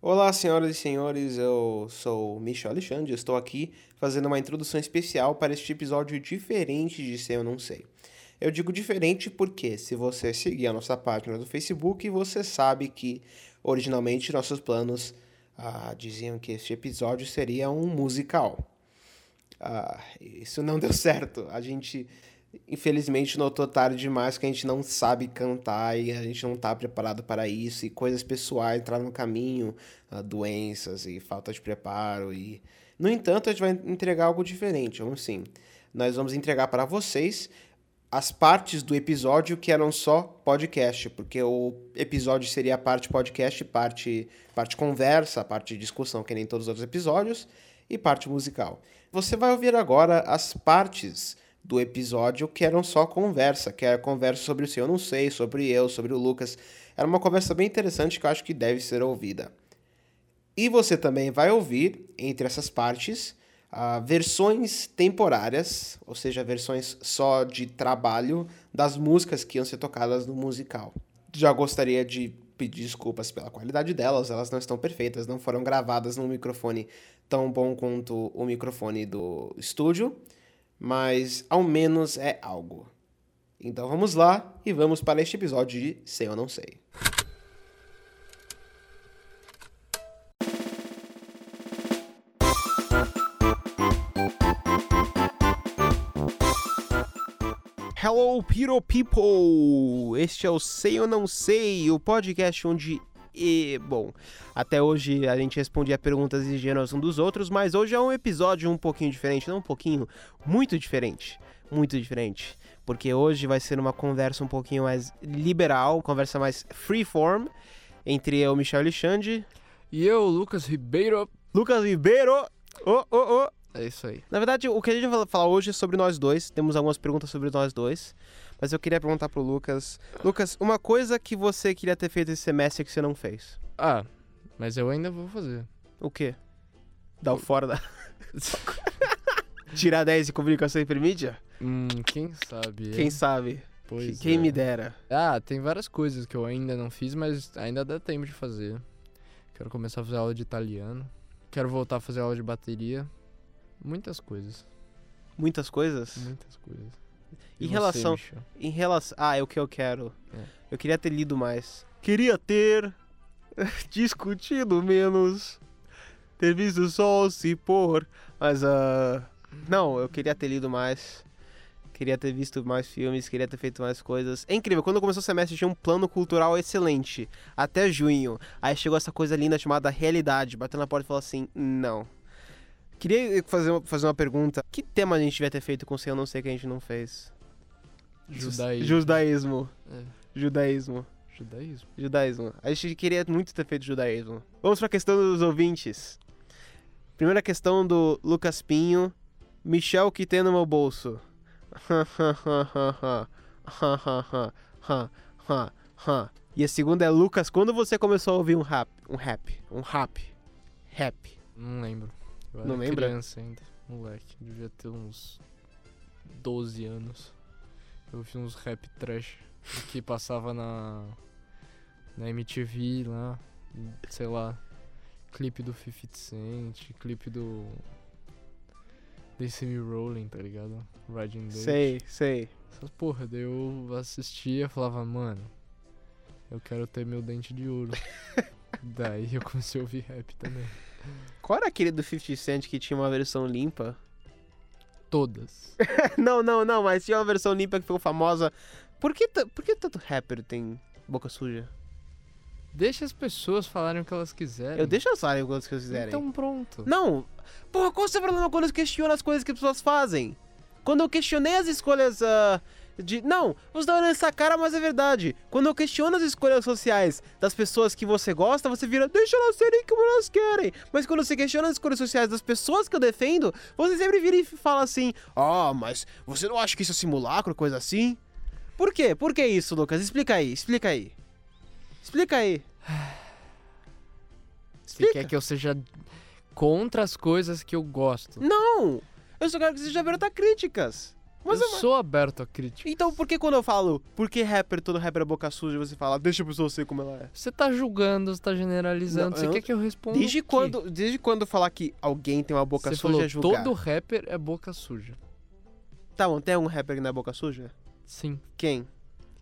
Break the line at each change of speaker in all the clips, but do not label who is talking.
Olá, senhoras e senhores, eu sou Michel Alexandre, estou aqui fazendo uma introdução especial para este episódio diferente de Sei ou Não Sei. Eu digo diferente porque, se você seguir a nossa página do Facebook, você sabe que originalmente nossos planos ah, diziam que este episódio seria um musical. Ah, isso não deu certo. A gente infelizmente notou tarde demais que a gente não sabe cantar e a gente não está preparado para isso e coisas pessoais entraram no caminho, uh, doenças e falta de preparo e no entanto a gente vai entregar algo diferente, vamos sim. Nós vamos entregar para vocês as partes do episódio que eram só podcast, porque o episódio seria parte podcast, parte parte conversa, parte discussão, que nem todos os outros episódios, e parte musical. Você vai ouvir agora as partes do episódio que eram só conversa, que era conversa sobre o seu eu não sei, sobre eu, sobre o Lucas. Era uma conversa bem interessante que eu acho que deve ser ouvida. E você também vai ouvir, entre essas partes, uh, versões temporárias, ou seja, versões só de trabalho das músicas que iam ser tocadas no musical. Já gostaria de pedir desculpas pela qualidade delas, elas não estão perfeitas, não foram gravadas num microfone tão bom quanto o microfone do estúdio mas ao menos é algo. Então vamos lá e vamos para este episódio de Sei ou Não Sei. Hello, Piro People! Este é o Sei ou Não Sei, o podcast onde e, bom, até hoje a gente respondia perguntas ingênuas um dos outros, mas hoje é um episódio um pouquinho diferente, não um pouquinho, muito diferente. Muito diferente. Porque hoje vai ser uma conversa um pouquinho mais liberal, conversa mais freeform, entre eu, Michel Alexandre.
E eu, Lucas Ribeiro.
Lucas Ribeiro! Oh, oh, oh!
É isso aí.
Na verdade, o que a gente vai falar hoje é sobre nós dois. Temos algumas perguntas sobre nós dois. Mas eu queria perguntar pro Lucas. Lucas, uma coisa que você queria ter feito esse semestre que você não fez.
Ah, mas eu ainda vou fazer.
O quê? Dar o fora da. Tirar 10 em comunicação intermídia?
Hum, quem sabe?
Quem sabe?
Pois
quem
é.
me dera.
Ah, tem várias coisas que eu ainda não fiz, mas ainda dá tempo de fazer. Quero começar a fazer aula de italiano. Quero voltar a fazer aula de bateria. Muitas coisas.
Muitas coisas?
Muitas coisas.
E em relação.
Você,
em relação. Ah, é o que eu quero.
É.
Eu queria ter lido mais. Queria ter discutido menos. Ter visto o sol se pôr. Mas, uh, não, eu queria ter lido mais. Queria ter visto mais filmes, queria ter feito mais coisas. É incrível, quando começou o semestre tinha um plano cultural excelente. Até junho. Aí chegou essa coisa linda chamada realidade. Bateu na porta e falou assim: não. Queria fazer uma, fazer uma pergunta. Que tema a gente devia ter feito com o Eu Não Sei que a gente não fez?
Judaísmo.
Judaísmo.
É.
Judaísmo.
Judaísmo.
Judaísmo. A gente queria muito ter feito judaísmo. Vamos pra questão dos ouvintes. Primeira questão do Lucas Pinho. Michel que tem no meu bolso. e a segunda é Lucas, quando você começou a ouvir um rap? Um rap. Um rap. Rap.
Não lembro. Eu
Não lembra?
criança ainda. Moleque. Devia ter uns 12 anos. Eu vi uns rap trash que passava na. Na MTV lá. Sei lá. Clipe do 50 Cent, clipe do. Desse Me Rolling, tá ligado? Riding Dutch.
Sei, sei.
Essas porra, daí eu assistia e falava, mano, eu quero ter meu dente de ouro. daí eu comecei a ouvir rap também.
Qual era aquele do 50 Cent que tinha uma versão limpa?
Todas.
não, não, não, mas tinha uma versão limpa que ficou famosa. Por que, por que tanto rapper tem boca suja?
Deixa as pessoas falarem o que elas quiserem.
Eu deixo elas falarem quantos que eles quiserem.
Então pronto.
Não! Porra, qual é o seu problema quando eu questiono as coisas que as pessoas fazem? Quando eu questionei as escolhas ah, de. Não, você tá olhando essa cara, mas é verdade. Quando eu questiono as escolhas sociais das pessoas que você gosta, você vira, deixa elas serem como elas querem. Mas quando você questiona as escolhas sociais das pessoas que eu defendo, você sempre vira e fala assim: Ah, mas você não acha que isso é simulacro, coisa assim? Por quê? Por que isso, Lucas? Explica aí, explica aí. Explica aí.
Você quer que eu seja contra as coisas que eu gosto.
Não! Eu só quero que você já aberta críticas.
Mas
eu
uma-
sou aberto a crítica.
Então por que quando eu falo por que rapper, todo rapper é boca suja, você fala, deixa a pessoa ser como ela é?
Você tá julgando, você tá generalizando.
Não,
você
eu-
quer que eu responda?
Desde quando, desde quando falar que alguém tem uma boca
Você
suja
falou,
é julgar?
todo rapper é boca suja.
Tá bom, tem um rapper que não é boca suja?
Sim,
Quem?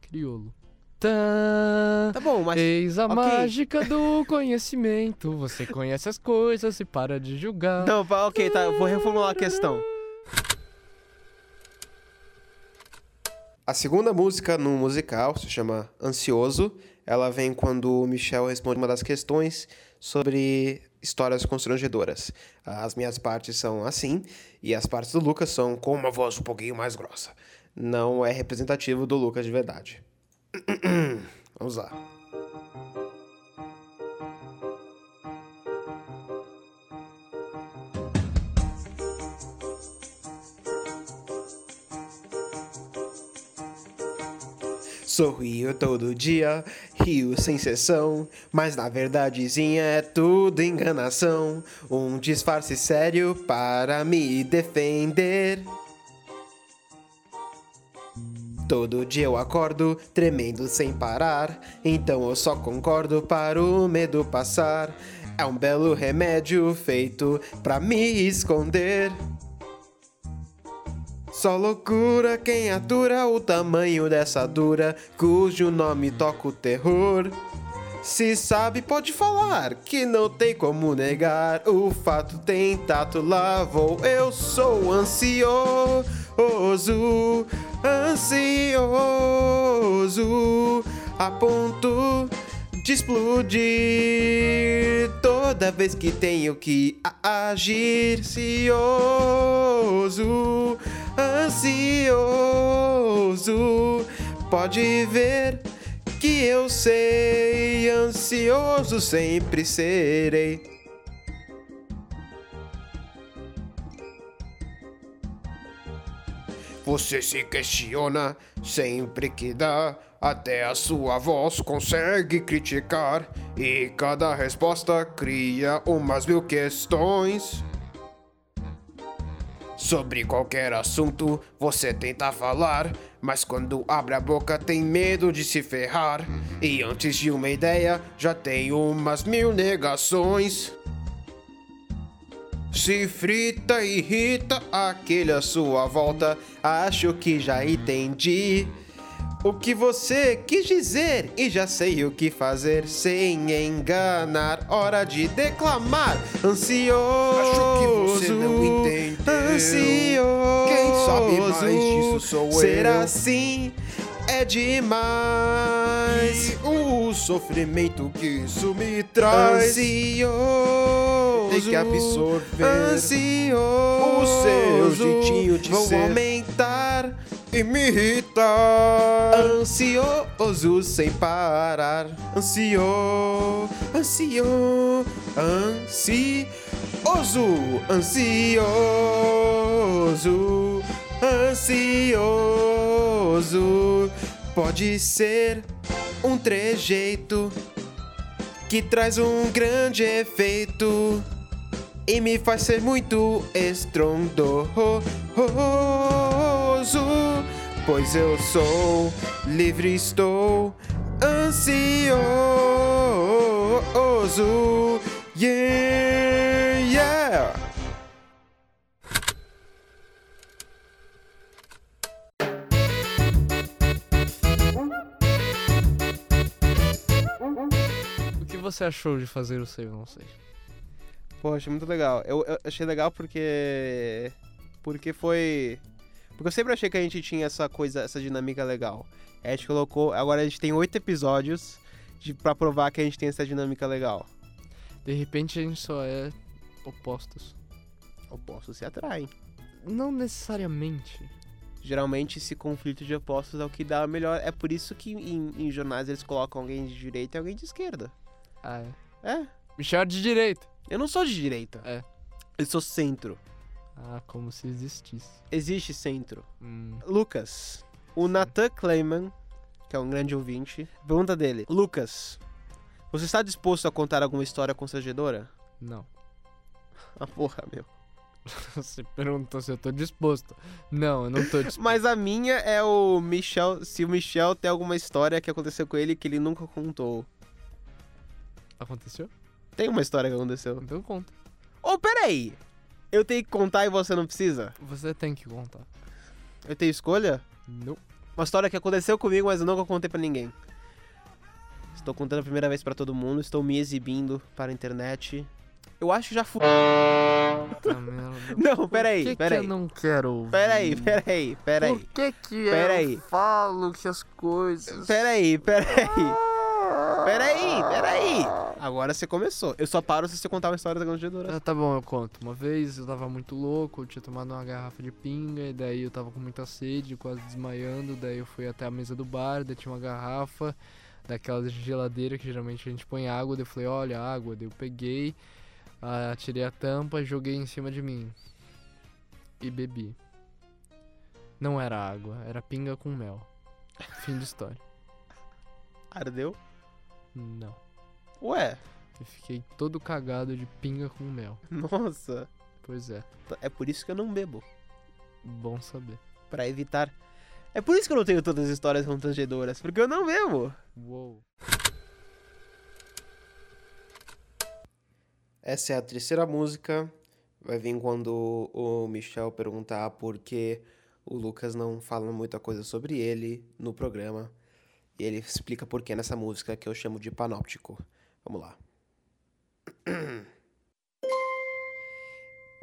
criolo. Tá.
Bom, mas
Eis a
ok.
mágica do conhecimento. Você conhece as coisas e para de julgar.
Não, ok, tá, eu vou reformular a questão.
A segunda música no musical se chama Ansioso. Ela vem quando o Michel responde uma das questões sobre histórias constrangedoras. As minhas partes são assim e as partes do Lucas são com uma voz um pouquinho mais grossa. Não é representativo do Lucas de verdade. Vamos lá. Sorrio todo dia, rio sem cessão, mas na verdadezinha é tudo enganação. Um disfarce sério para me defender. Todo dia eu acordo tremendo sem parar, então eu só concordo para o medo passar. É um belo remédio feito pra me esconder. Só loucura quem atura o tamanho dessa dura, cujo nome toca o terror. Se sabe, pode falar, que não tem como negar. O fato tem tato, lá vou. Eu sou ansioso, ansioso, a ponto de explodir toda vez que tenho que agir. Ansioso, ansioso, pode ver que eu sei, ansioso sempre serei. Você se questiona sempre que dá, até a sua voz consegue criticar, e cada resposta cria umas mil questões. Sobre qualquer assunto você tenta falar, mas quando abre a boca tem medo de se ferrar. E antes de uma ideia já tem umas mil negações. Se frita, irrita aquele à sua volta. Acho que já entendi o que você quis dizer e já sei o que fazer sem enganar. Hora de declamar. Ansioso.
Acho que você não entendeu.
Ansioso.
Quem sabe mais disso sou
Ser
eu.
assim é demais.
E o sofrimento que isso me traz.
Ansioso.
Tem que absorver
Ansioso.
o seu jeitinho de
Vou
ser.
aumentar.
E me irritar.
Ansioso sem parar. Ansio, ansio, ansioso, ansioso, ansioso. Pode ser um trejeito que traz um grande efeito e me faz ser muito estrondoso. Pois eu sou livre, estou ansioso. Yeah, yeah.
O que você achou de fazer o Sei Eu Não Sei?
Poxa, muito legal. Eu, eu achei legal porque. Porque foi. Porque eu sempre achei que a gente tinha essa coisa, essa dinâmica legal. A gente colocou. Agora a gente tem oito episódios de, pra provar que a gente tem essa dinâmica legal.
De repente a gente só é opostos.
Opostos se atraem.
Não necessariamente.
Geralmente esse conflito de opostos é o que dá melhor. É por isso que em, em jornais eles colocam alguém de direita e alguém de esquerda.
Ah, é.
É.
Michel de direita.
Eu não sou de direita.
É.
Eu sou centro.
Ah, como se existisse.
Existe centro.
Hum.
Lucas, o Nathan Kleiman, que é um grande ouvinte, pergunta dele: Lucas, você está disposto a contar alguma história constrangedora?
Não.
Ah, porra, meu.
Você perguntou se eu tô disposto. Não, eu não tô disposto.
Mas a minha é o Michel. Se o Michel tem alguma história que aconteceu com ele que ele nunca contou.
Aconteceu?
Tem uma história que aconteceu.
Então conta.
Ô, peraí! Eu tenho que contar e você não precisa?
Você tem que contar.
Eu tenho escolha?
Não.
Uma história que aconteceu comigo, mas eu nunca contei pra ninguém. Estou contando a primeira vez pra todo mundo, estou me exibindo para a internet. Eu acho que já fui.
Puta merda.
Não, peraí,
que
peraí.
Que eu não quero ouvir?
Peraí, peraí, peraí.
Por que que
Peraí.
eu falo que as coisas...
Peraí, peraí. Peraí, peraí. Agora você começou. Eu só paro se você contar uma história da constrangedora.
Ah, tá bom, eu conto. Uma vez eu tava muito louco, eu tinha tomado uma garrafa de pinga, e daí eu tava com muita sede, quase desmaiando, daí eu fui até a mesa do bar, daí tinha uma garrafa daquela de geladeira que geralmente a gente põe água, daí eu falei, olha, água, daí eu peguei, ah, tirei a tampa, joguei em cima de mim e bebi. Não era água, era pinga com mel. Fim de história.
Ardeu?
Não.
Ué,
Eu fiquei todo cagado de pinga com mel.
nossa.
Pois é,
É por isso que eu não bebo.
bom saber.
Pra evitar. É por isso que eu não tenho todas as histórias constrangedoras. Porque eu não bebo.
Uou.
Essa é a terceira música. Vai vir quando o Michel perguntar por que o Lucas não fala muita coisa sobre ele no programa. E ele explica por que nessa música que eu chamo de panóptico. Vamos lá.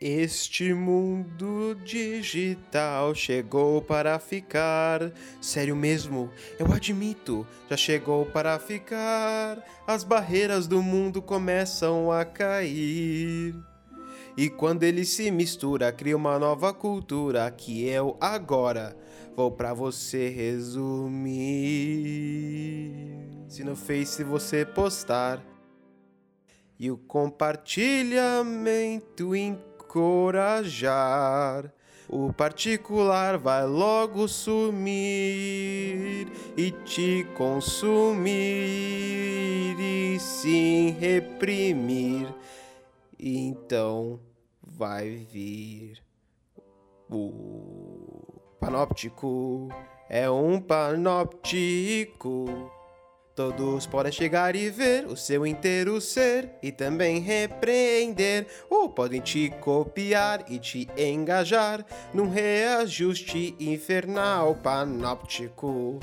Este mundo digital chegou para ficar. Sério mesmo, eu admito, já chegou para ficar. As barreiras do mundo começam a cair. E quando ele se mistura, cria uma nova cultura que eu agora vou pra você resumir. Se no Face você postar e o compartilhamento encorajar. O particular vai logo sumir e te consumir e sim reprimir. Então vai vir o panóptico. É um panóptico. Todos podem chegar e ver o seu inteiro ser e também repreender, ou podem te copiar e te engajar num reajuste infernal panóptico.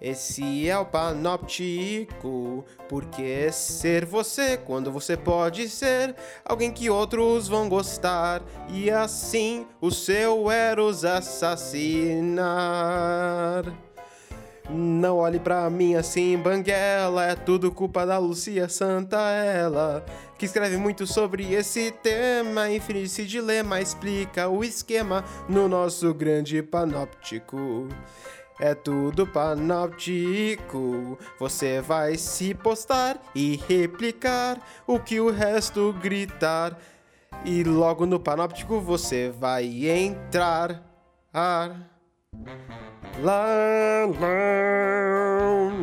Esse é o panóptico, porque ser você quando você pode ser alguém que outros vão gostar e assim o seu Eros assassinar. Não olhe pra mim assim, banguela. É tudo culpa da Lucia Santa, ela. Que escreve muito sobre esse tema. Infelice dilema explica o esquema no nosso grande panóptico. É tudo panóptico. Você vai se postar e replicar o que o resto gritar. E logo no panóptico você vai entrar. Ar. Lá, lá,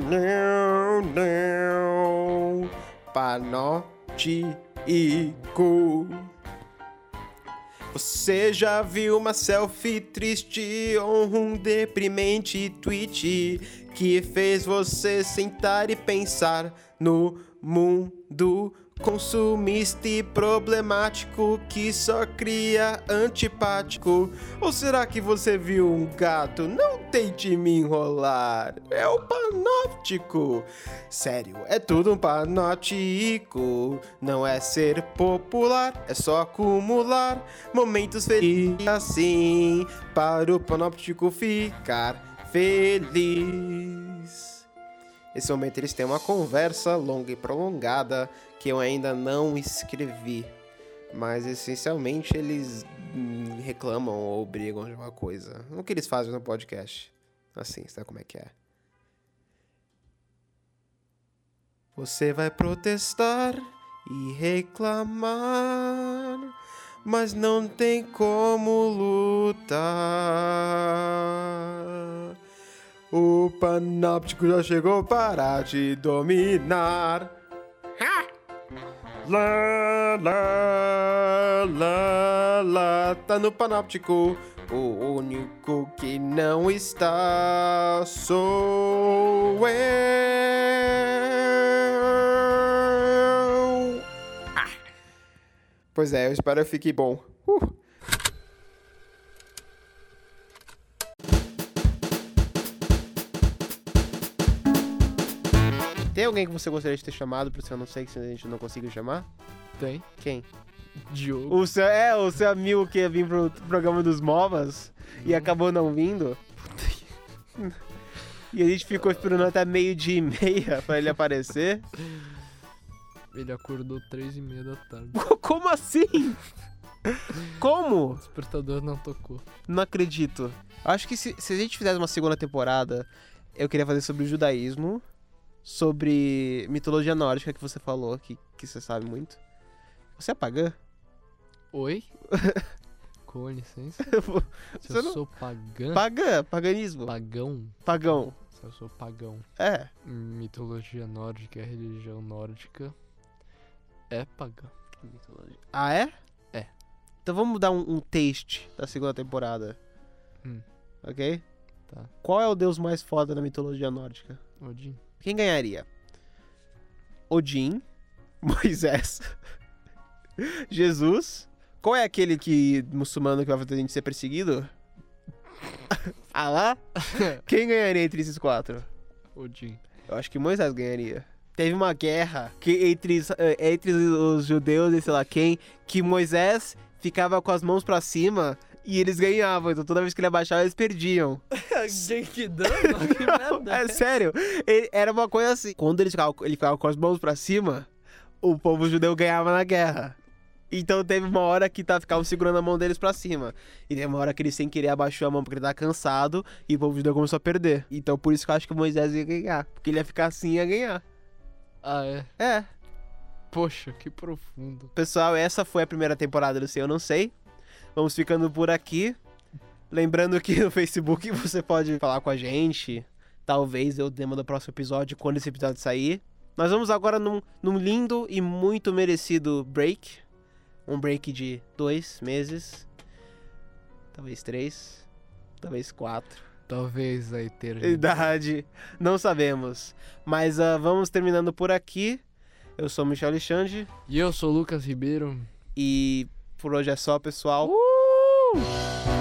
não, não. Panóptico. Você já viu uma selfie triste ou um deprimente tweet que fez você sentar e pensar no mundo consumista e problemático que só cria antipático? Ou será que você viu um gato? Não tente me enrolar, é o panóptico. Sério, é tudo um panóptico. Não é ser popular, é só acumular momentos felizes assim para o panóptico ficar feliz. Esse momento eles têm uma conversa longa e prolongada que eu ainda não escrevi. Mas essencialmente eles hum, reclamam ou brigam de uma coisa. O que eles fazem no podcast. Assim, sabe como é que é? Você vai protestar e reclamar, mas não tem como lutar. O panóptico já chegou para te dominar.
Lá, lá, lá, lá, tá no panóptico. O único que não está sou eu. Ah. Pois é, eu espero que fique bom. Uh.
Alguém que você gostaria de ter chamado, por isso eu não sei se a gente não conseguiu chamar?
Tem.
Quem?
Diogo.
O seu, é, o seu amigo que ia vir pro programa dos MOBAs e acabou não vindo. E a gente ficou esperando até meio dia e meia pra ele aparecer.
Ele acordou três e meia da tarde.
Como assim? Como?
O despertador não tocou.
Não acredito. Acho que se, se a gente fizesse uma segunda temporada, eu queria fazer sobre o judaísmo, sobre mitologia nórdica que você falou, que, que você sabe muito. Você é pagã?
Oi? Com licença. Se
Você
eu
não-
sou pagã.
Pagã, paganismo.
Pagão.
Pagão.
Se eu sou pagão.
É.
Mitologia nórdica, religião nórdica. É pagã.
Ah, é?
É.
Então vamos dar um, um taste da segunda temporada.
Hum.
Ok?
Tá.
Qual é o deus mais foda da mitologia nórdica?
Odin.
Quem ganharia? Odin, Moisés, Jesus. Qual é aquele que muçulmano que vai fazer a gente ser perseguido? Alá? Quem ganharia entre esses quatro?
Odin.
Eu acho que Moisés ganharia. Teve uma guerra que entre, os- eh, entre os judeus e sei lá quem, que Moisés ficava com as mãos pra cima e eles ganhavam. Então toda vez que ele abaixava, eles perdiam.
Genkidama? Que merda.
É sério, ele- era uma coisa assim. Quando ele ficava, ele ficava com as mãos pra cima, o povo judeu ganhava na guerra. Então teve uma hora que tá, ficavam segurando a mão deles pra cima. E teve uma hora que ele sem querer abaixou a mão porque ele tava cansado e o povo judeu começou a perder. Então por isso que eu acho que o Moisés ia ganhar. Porque ele ia ficar assim e ia ganhar.
Ah, é?
É.
Poxa, que profundo.
Pessoal, essa foi a primeira temporada do Sei Eu Não Sei. Vamos ficando por aqui. Lembrando que no Facebook você pode falar com a gente. Talvez eu tema do próximo episódio, quando esse episódio sair. Nós vamos agora num, num lindo e muito merecido break. Um break de dois meses. Talvez três. Talvez quatro.
Talvez a eternidade.
Idade. Não sabemos. Mas ah, vamos terminando por aqui. Eu sou o Michel Alexandre.
E eu sou o Lucas Ribeiro.
E por hoje é só, pessoal.
Uh! Woo!